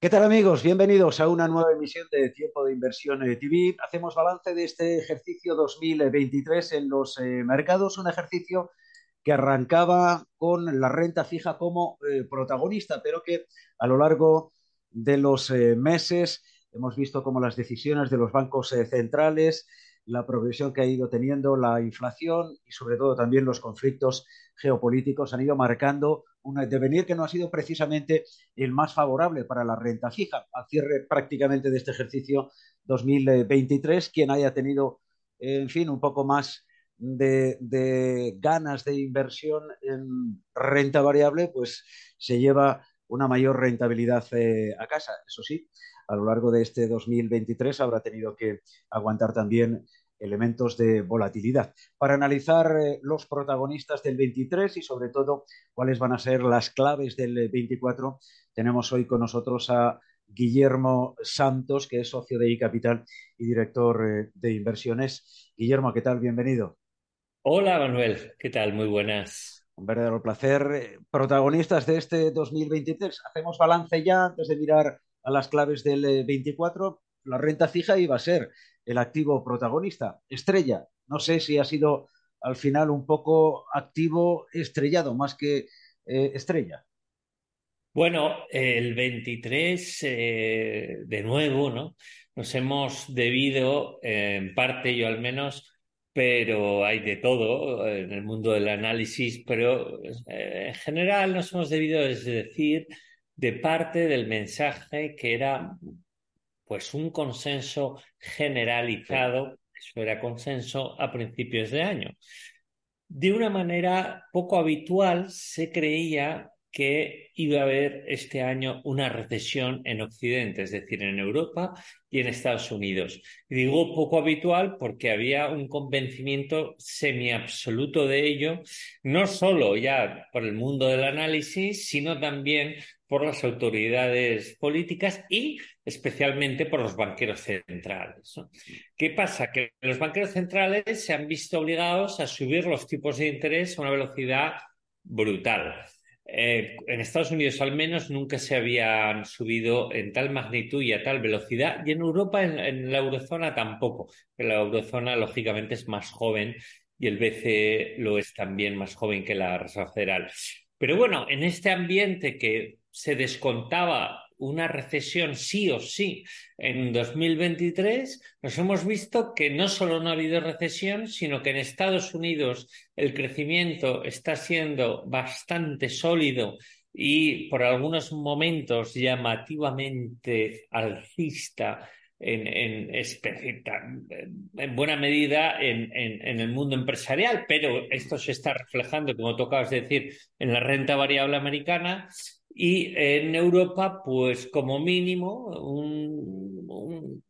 ¿Qué tal amigos? Bienvenidos a una nueva emisión de Tiempo de Inversión eh, TV. Hacemos balance de este ejercicio 2023 en los eh, mercados, un ejercicio que arrancaba con la renta fija como eh, protagonista, pero que a lo largo de los meses hemos visto como las decisiones de los bancos centrales, la progresión que ha ido teniendo la inflación y sobre todo también los conflictos geopolíticos han ido marcando un devenir que no ha sido precisamente el más favorable para la renta fija. Al cierre prácticamente de este ejercicio 2023, quien haya tenido, en fin, un poco más de, ganas de inversión en renta variable, pues se lleva una mayor rentabilidad eh, a casa. Eso sí, a lo largo de este 2023 habrá tenido que aguantar también elementos de volatilidad. Para analizar eh, los protagonistas del 23 y sobre todo cuáles van a ser las claves del 24, tenemos hoy con nosotros a Guillermo Santos, que es socio de iCapital y director eh, de inversiones. Guillermo, ¿qué tal? Bienvenido. Hola Manuel, ¿qué tal? Muy buenas. Un verdadero placer. Protagonistas de este 2023. Hacemos balance ya antes de mirar a las claves del 24. La renta fija iba a ser el activo protagonista. Estrella. No sé si ha sido al final un poco activo estrellado más que eh, estrella. Bueno, el 23, eh, de nuevo, ¿no? Nos hemos debido, eh, en parte yo al menos, pero hay de todo en el mundo del análisis, pero en general nos hemos debido, es decir, de parte del mensaje que era pues un consenso generalizado, eso era consenso a principios de año. De una manera poco habitual se creía que iba a haber este año una recesión en Occidente, es decir, en Europa y en Estados Unidos. Digo poco habitual porque había un convencimiento semiabsoluto de ello, no solo ya por el mundo del análisis, sino también por las autoridades políticas y especialmente por los banqueros centrales. ¿Qué pasa? Que los banqueros centrales se han visto obligados a subir los tipos de interés a una velocidad brutal. Eh, en Estados Unidos al menos nunca se habían subido en tal magnitud y a tal velocidad y en Europa, en, en la eurozona tampoco. La eurozona lógicamente es más joven y el BCE lo es también más joven que la Reserva Federal. Pero bueno, en este ambiente que se descontaba una recesión sí o sí en 2023, nos hemos visto que no solo no ha habido recesión, sino que en Estados Unidos el crecimiento está siendo bastante sólido y por algunos momentos llamativamente alcista en, en, en buena medida en, en, el mundo empresarial, pero esto se está reflejando, como tocabas decir, en la renta variable americana y en Europa, pues como mínimo, un,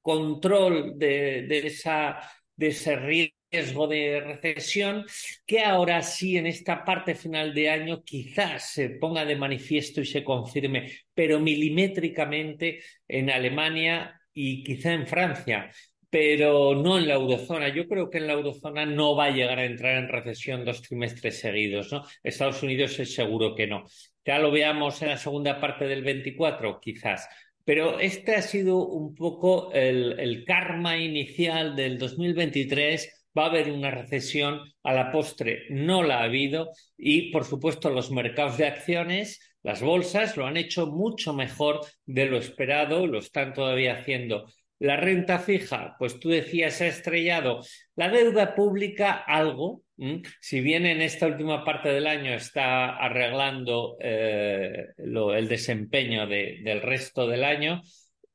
control de, de ese riesgo de recesión que ahora sí en esta parte final de año quizás se ponga de manifiesto y se confirme, pero milimétricamente en Alemania y quizá en Francia pero no en la eurozona. Yo creo que en la eurozona no va a llegar a entrar en recesión dos trimestres seguidos. Estados Unidos es seguro que no. Ya lo veamos en la segunda parte del 24, quizás. Pero este ha sido un poco el, el karma inicial del 2023 va a haber una recesión, a la postre no la ha habido y, por supuesto, los mercados de acciones, las bolsas, lo han hecho mucho mejor de lo esperado, lo están todavía haciendo la renta fija, pues tú decías, ha estrellado. La deuda pública, algo. Si bien en esta última parte del año está arreglando eh, el desempeño de, del resto del año.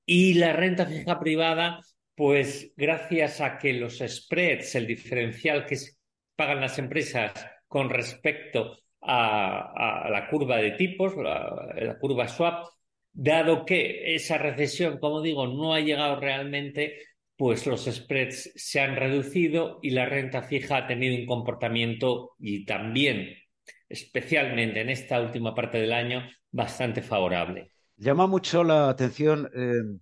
Y la renta fija privada, pues gracias a que los spreads, el diferencial que pagan las empresas con respecto a, la curva de tipos, la curva swap, dado que esa recesión, como digo, no ha llegado realmente, pues los spreads se han reducido y la renta fija ha tenido un comportamiento y también, especialmente en esta última parte del año, bastante favorable. Llama mucho la atención, eh,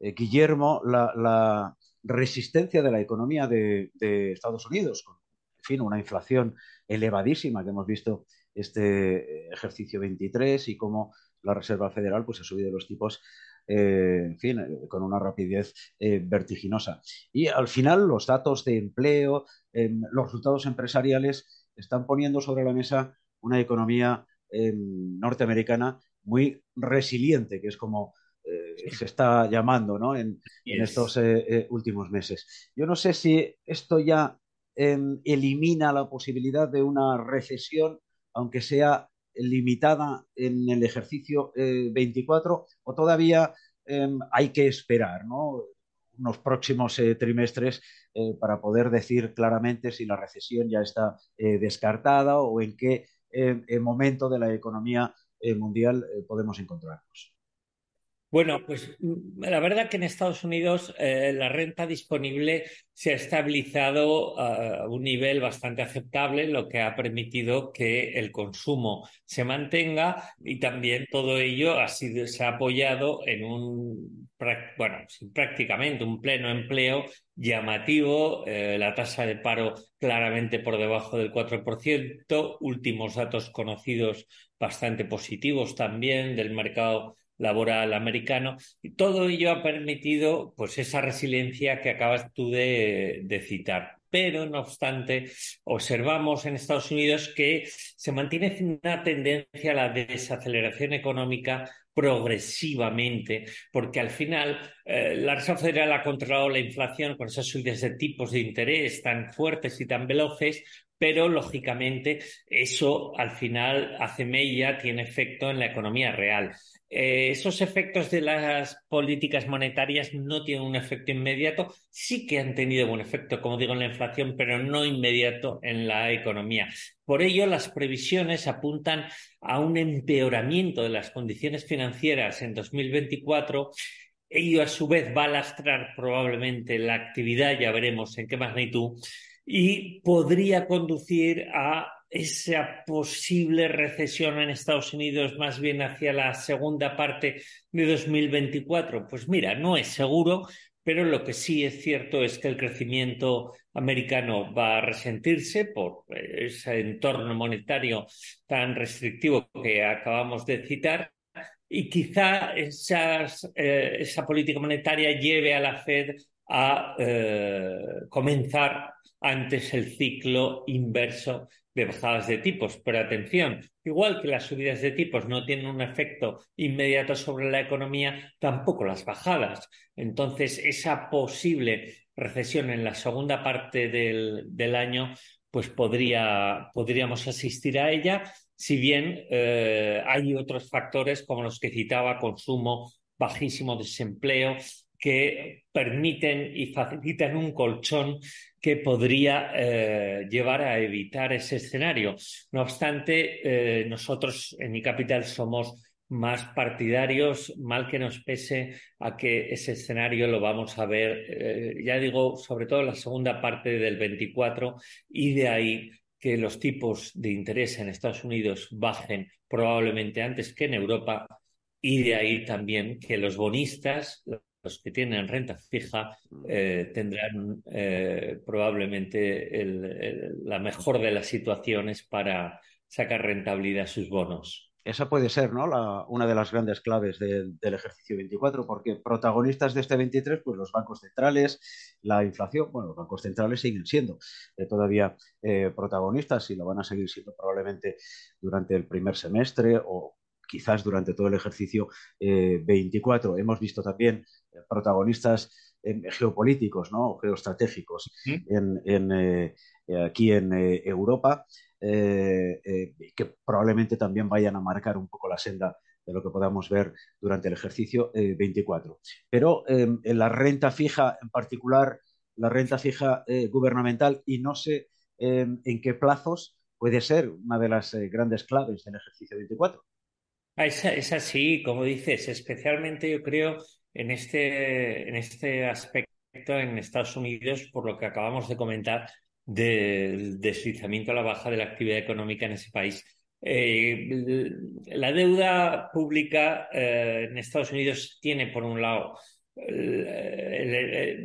eh, Guillermo, la, resistencia de la economía de, de, Estados Unidos, con, en fin, una inflación elevadísima que hemos visto este ejercicio 23 y cómo la Reserva Federal pues ha subido los tipos eh, en fin, eh, con una rapidez eh, vertiginosa. Y al final los datos de empleo, em, los resultados empresariales están poniendo sobre la mesa una economía em, norteamericana muy resiliente, que es como se está llamando ¿no? en, en estos últimos meses. Yo no sé si esto ya em, elimina la posibilidad de una recesión, aunque sea limitada en el ejercicio 24 eh, o todavía em, hay que esperar ¿no? unos próximos eh, trimestres eh, para poder decir claramente si la recesión ya está descartada o en qué momento de la economía mundial podemos encontrarnos. Bueno, pues mm, la verdad que en Estados Unidos eh, la renta disponible se ha estabilizado a un nivel bastante aceptable, lo que ha permitido que el consumo se mantenga y también todo ello ha sido, se ha apoyado en un, bueno, prácticamente un pleno empleo llamativo, eh, la tasa de paro claramente por debajo del 4%, últimos datos conocidos bastante positivos también del mercado laboral americano, y todo ello ha permitido pues esa resiliencia que acabas tú de, citar pero no obstante observamos en Estados Unidos que se mantiene una tendencia a la desaceleración económica progresivamente, porque al final eh, la Reserva Federal ha controlado la inflación con esas subidas de tipos de interés tan fuertes y tan veloces, pero lógicamente eso al final hace mella, tiene efecto en la economía real. Eh, esos efectos de las políticas monetarias no tienen un efecto inmediato, sí que han tenido un efecto, como digo, en la inflación, pero no inmediato en la economía. Por ello, las previsiones apuntan a un empeoramiento de las condiciones financieras en 2024 ello a su vez va a lastrar probablemente la actividad, ya veremos en qué magnitud, y podría conducir a esa posible recesión en Estados Unidos más bien hacia la segunda parte de 2024? Pues mira, no es seguro, pero lo que sí es cierto es que el crecimiento americano va a resentirse por ese entorno monetario tan restrictivo que acabamos de citar y quizá esas, eh, esa política monetaria lleve a la Fed a eh, comenzar antes el ciclo inverso de bajadas de tipos. Pero atención, igual que las subidas de tipos no tienen un efecto inmediato sobre la economía, tampoco las bajadas. Entonces, esa posible recesión en la segunda parte del, año, pues podría, podríamos asistir a ella, si bien eh, hay otros factores como los que citaba, consumo, bajísimo desempleo, que permiten y facilitan un colchón que podría eh, llevar a evitar ese escenario. No obstante, eh, nosotros en mi capital somos más partidarios, mal que nos pese a que ese escenario lo vamos a ver, eh, ya digo, sobre todo en la segunda parte del 24 y de ahí que los tipos de interés en Estados Unidos bajen probablemente antes que en Europa y de ahí también que los bonistas, los que tienen renta fija eh, tendrán eh, probablemente la mejor de las situaciones para sacar rentabilidad a sus bonos. Esa puede ser ¿no? La, una de las grandes claves del ejercicio 24, porque protagonistas de este 23, pues los bancos centrales, la inflación, bueno, los bancos centrales siguen siendo eh, todavía protagonistas y lo van a seguir siendo probablemente durante el primer semestre o quizás durante todo el ejercicio 24. Hemos visto también protagonistas geopolíticos, ¿no? geoestratégicos eh, aquí en eh, Europa, eh, que probablemente también vayan a marcar un poco la senda de lo que podamos ver durante el ejercicio 24. Pero en la renta fija, en particular la renta fija gubernamental, y no sé en qué plazos puede ser una de las grandes claves del ejercicio 24. Es, así, como dices, especialmente yo creo en este, en este aspecto en Estados Unidos, por lo que acabamos de comentar, del deslizamiento a la baja de la actividad económica en ese país. Eh, la deuda pública eh, en Estados Unidos tiene, por un lado,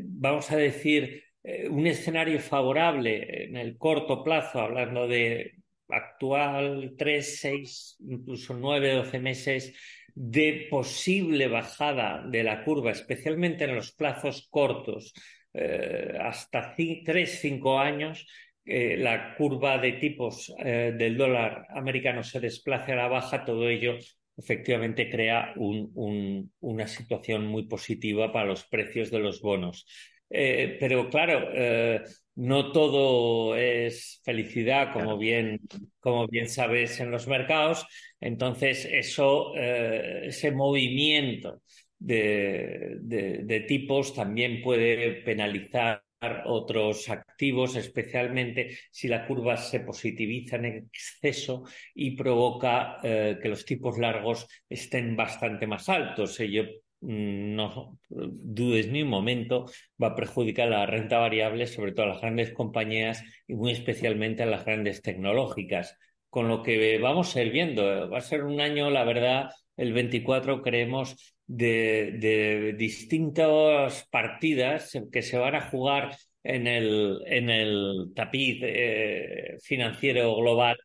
vamos a decir, eh, un escenario favorable en el corto plazo, hablando de actual 3, 6, incluso 9, 12 meses de posible bajada de la curva, especialmente en los plazos cortos, eh, hasta tres, cinco años, eh, la curva de tipos eh, del dólar americano se desplace a la baja, todo ello efectivamente crea una situación muy positiva para los precios de los bonos. Pero claro, no todo es felicidad, como bien, como bien sabes en los mercados. Entonces, eso, ese movimiento de, tipos también puede penalizar otros activos, especialmente si la curva se positiviza en exceso y provoca eh, que los tipos largos estén bastante más altos. Ello no dudes ni un momento, va a perjudicar la renta variable, sobre todo a las grandes compañías y muy especialmente a las grandes tecnológicas. Con lo que vamos a ir viendo, va a ser un año, la verdad, el 24 creemos de, distintas partidas que se van a jugar en el, en el tapiz eh, financiero global,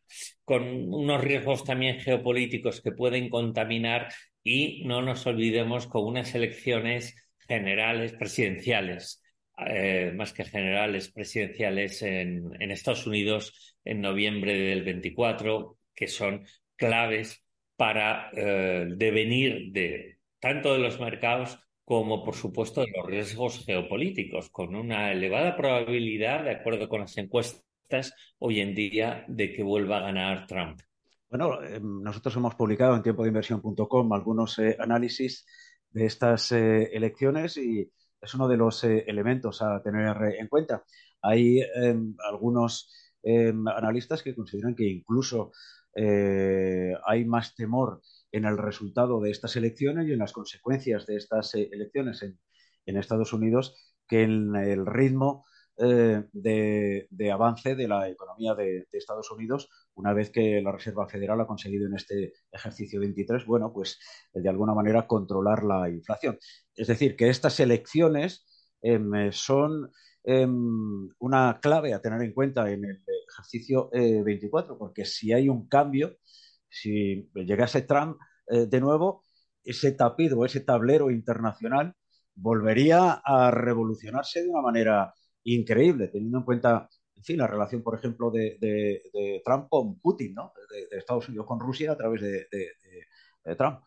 con unos riesgos también geopolíticos que pueden contaminar y no nos olvidemos con unas elecciones generales presidenciales, eh, más que generales presidenciales en, Estados Unidos en noviembre del 24, que son claves para eh, devenir de tanto de los mercados como, por supuesto, de los riesgos geopolíticos, con una elevada probabilidad, de acuerdo con las encuestas, hoy en día, de que vuelva a ganar Trump. Bueno, eh, nosotros hemos publicado en tiempodeinversión.com algunos eh, análisis de estas eh, elecciones y es uno de los elementos a tener en cuenta. Hay em, algunos em, analistas que consideran que incluso hay más temor en el resultado de estas elecciones y en las consecuencias de estas eh, elecciones en, Estados Unidos que en el ritmo eh, de, avance de la economía de, Estados Unidos una vez que la Reserva Federal ha conseguido en este ejercicio 23, bueno, pues de alguna manera controlar la inflación. Es decir, que estas elecciones em, son em, una clave a tener en cuenta en el ejercicio 24, eh, porque si hay un cambio si llegase Trump eh, de nuevo, ese tapiz o ese tablero internacional volvería a revolucionarse de una manera increíble, teniendo en cuenta, en fin, la relación, por ejemplo, de, Trump con Putin, ¿no? De, Estados Unidos con Rusia a través de, Trump.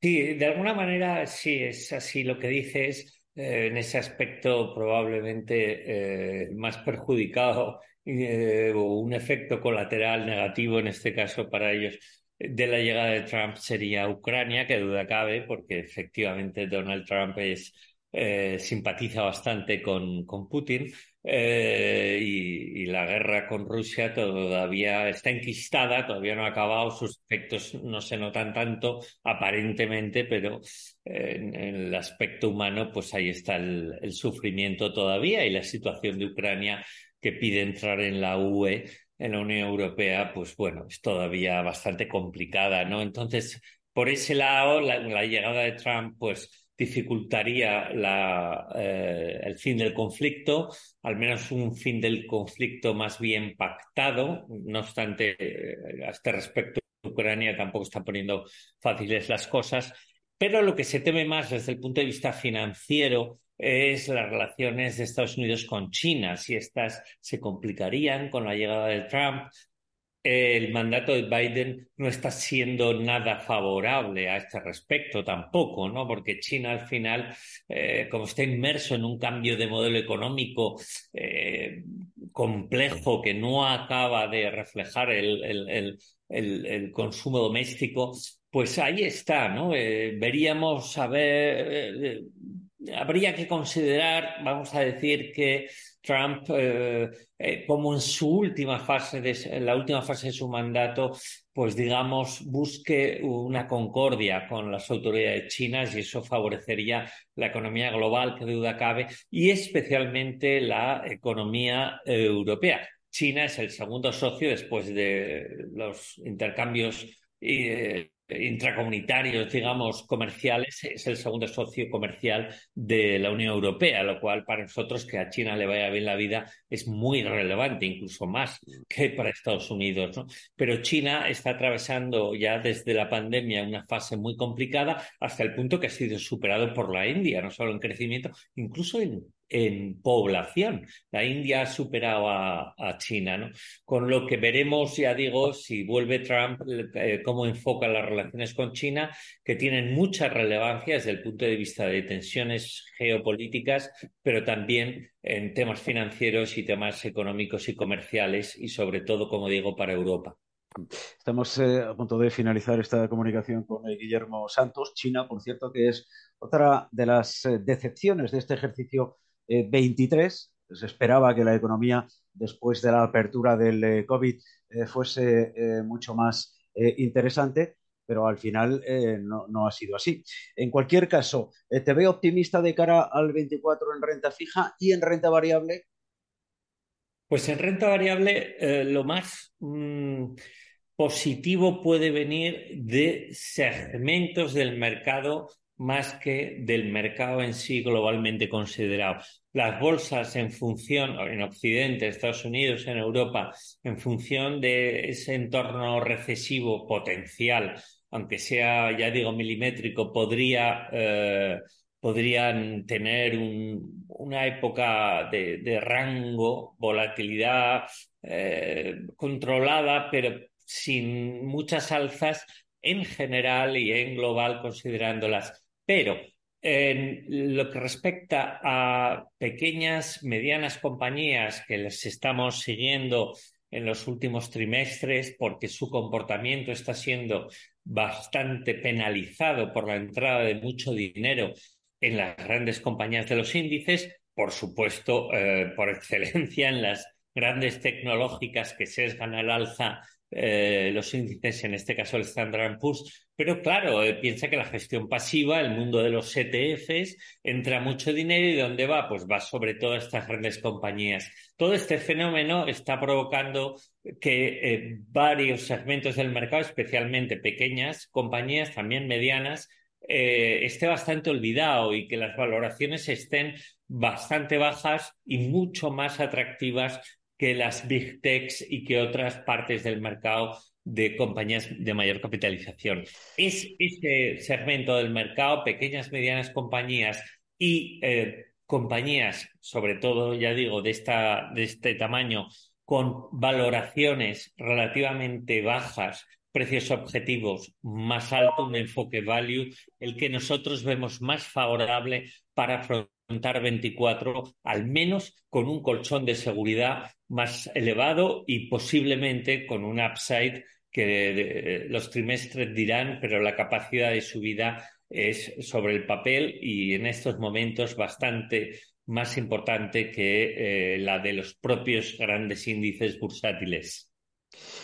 Sí, de alguna manera sí, es así lo que dices. Eh, en ese aspecto probablemente eh, más perjudicado eh, o un efecto colateral negativo en este caso para ellos de la llegada de Trump sería Ucrania, que duda cabe, porque efectivamente Donald Trump es, eh, simpatiza bastante con, con Putin eh, y, la guerra con Rusia todavía está enquistada, todavía no ha acabado, sus efectos no se notan tanto aparentemente, pero en, el aspecto humano pues ahí está el sufrimiento todavía y la situación de Ucrania que pide entrar en la UE, en la Unión Europea, pues bueno, es todavía bastante complicada, ¿no? Entonces, por ese lado, la, llegada de Trump, pues dificultaría eh, el fin del conflicto, al menos un fin del conflicto más bien pactado. No obstante, eh, a este respecto, Ucrania tampoco está poniendo fáciles las cosas. Pero lo que se teme más desde el punto de vista financiero es las relaciones de Estados Unidos con China, si estas se complicarían con la llegada de Trump. El mandato de Biden no está siendo nada favorable a este respecto tampoco, ¿no? Porque China al final, eh, como está inmerso en un cambio de modelo económico eh, complejo que no acaba de reflejar el, consumo doméstico, pues ahí está, ¿no? Eh, veríamos a ver habría que considerar, vamos a decir, que Trump, eh, eh, como en su última fase, de, en la última fase de su mandato, pues digamos, busque una concordia con las autoridades chinas y eso favorecería la economía global, que duda cabe, y especialmente la economía europea. China es el segundo socio después de los intercambios eh, intracomunitarios, digamos, comerciales, es el segundo socio comercial de la Unión Europea, lo cual para nosotros que a China le vaya bien la vida es muy relevante, incluso más que para Estados Unidos. Pero China está atravesando ya desde la pandemia una fase muy complicada hasta el punto que ha sido superado por la India, no solo en crecimiento, incluso en en población. La India ha superado a, China, ¿no? Con lo que veremos, ya digo, si vuelve Trump, eh, cómo enfoca las relaciones con China, que tienen mucha relevancia desde el punto de vista de tensiones geopolíticas, pero también en temas financieros y temas económicos y comerciales, y sobre todo, como digo, para Europa. Estamos eh, a punto de finalizar esta comunicación con eh, Guillermo Santos. China, por cierto, que es otra de las decepciones de este ejercicio 23. Eh, Se esperaba que la economía, después de la apertura del eh, COVID, eh, fuese mucho más interesante, pero al final no, no, ha sido así. En cualquier caso, ¿te veo optimista de cara al 24 en renta fija y en renta variable? Pues en renta variable lo más mm, positivo puede venir de segmentos del mercado más que del mercado en sí globalmente considerado. Las bolsas en función, en Occidente, Estados Unidos, en Europa, en función de ese entorno recesivo potencial, aunque sea, ya digo, milimétrico, podría, eh, podrían tener una época de, rango, volatilidad eh, controlada, pero sin muchas alzas en general y en global considerándolas. Pero en lo que respecta a pequeñas, medianas compañías que les estamos siguiendo en los últimos trimestres porque su comportamiento está siendo bastante penalizado por la entrada de mucho dinero en las grandes compañías de los índices, por supuesto, eh, por excelencia en las grandes tecnológicas que sesgan al alza eh, los índices, en este caso el Standard Poor's, pero claro, eh, piensa que la gestión pasiva, el mundo de los ETFs, entra mucho dinero y ¿dónde va? Pues va sobre todo a estas grandes compañías. Todo este fenómeno está provocando que eh, varios segmentos del mercado, especialmente pequeñas compañías, también medianas, esté bastante olvidado y que las valoraciones estén bastante bajas y mucho más atractivas que las big techs y que otras partes del mercado de compañías de mayor capitalización. Es ese segmento del mercado, pequeñas, medianas compañías y eh, compañías, sobre todo, ya digo, de, esta, de este tamaño, con valoraciones relativamente bajas, precios objetivos más alto, un enfoque value, el que nosotros vemos más favorable para 24, al menos con un colchón de seguridad más elevado y posiblemente con un upside que los trimestres dirán, pero la capacidad de subida es sobre el papel y en estos momentos bastante más importante que eh, la de los propios grandes índices bursátiles.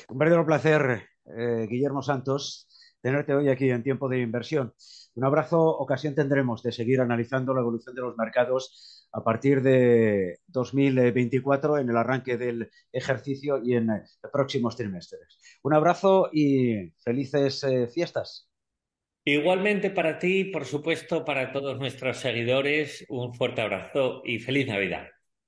Un verdadero placer, eh, Guillermo Santos, tenerte hoy aquí en tiempo de inversión. Un abrazo, ocasión tendremos de seguir analizando la evolución de los mercados a partir de 2024 en el arranque del ejercicio y en próximos trimestres. Un abrazo y felices eh, fiestas. Igualmente para ti, por supuesto, para todos nuestros seguidores, un fuerte abrazo y feliz Navidad.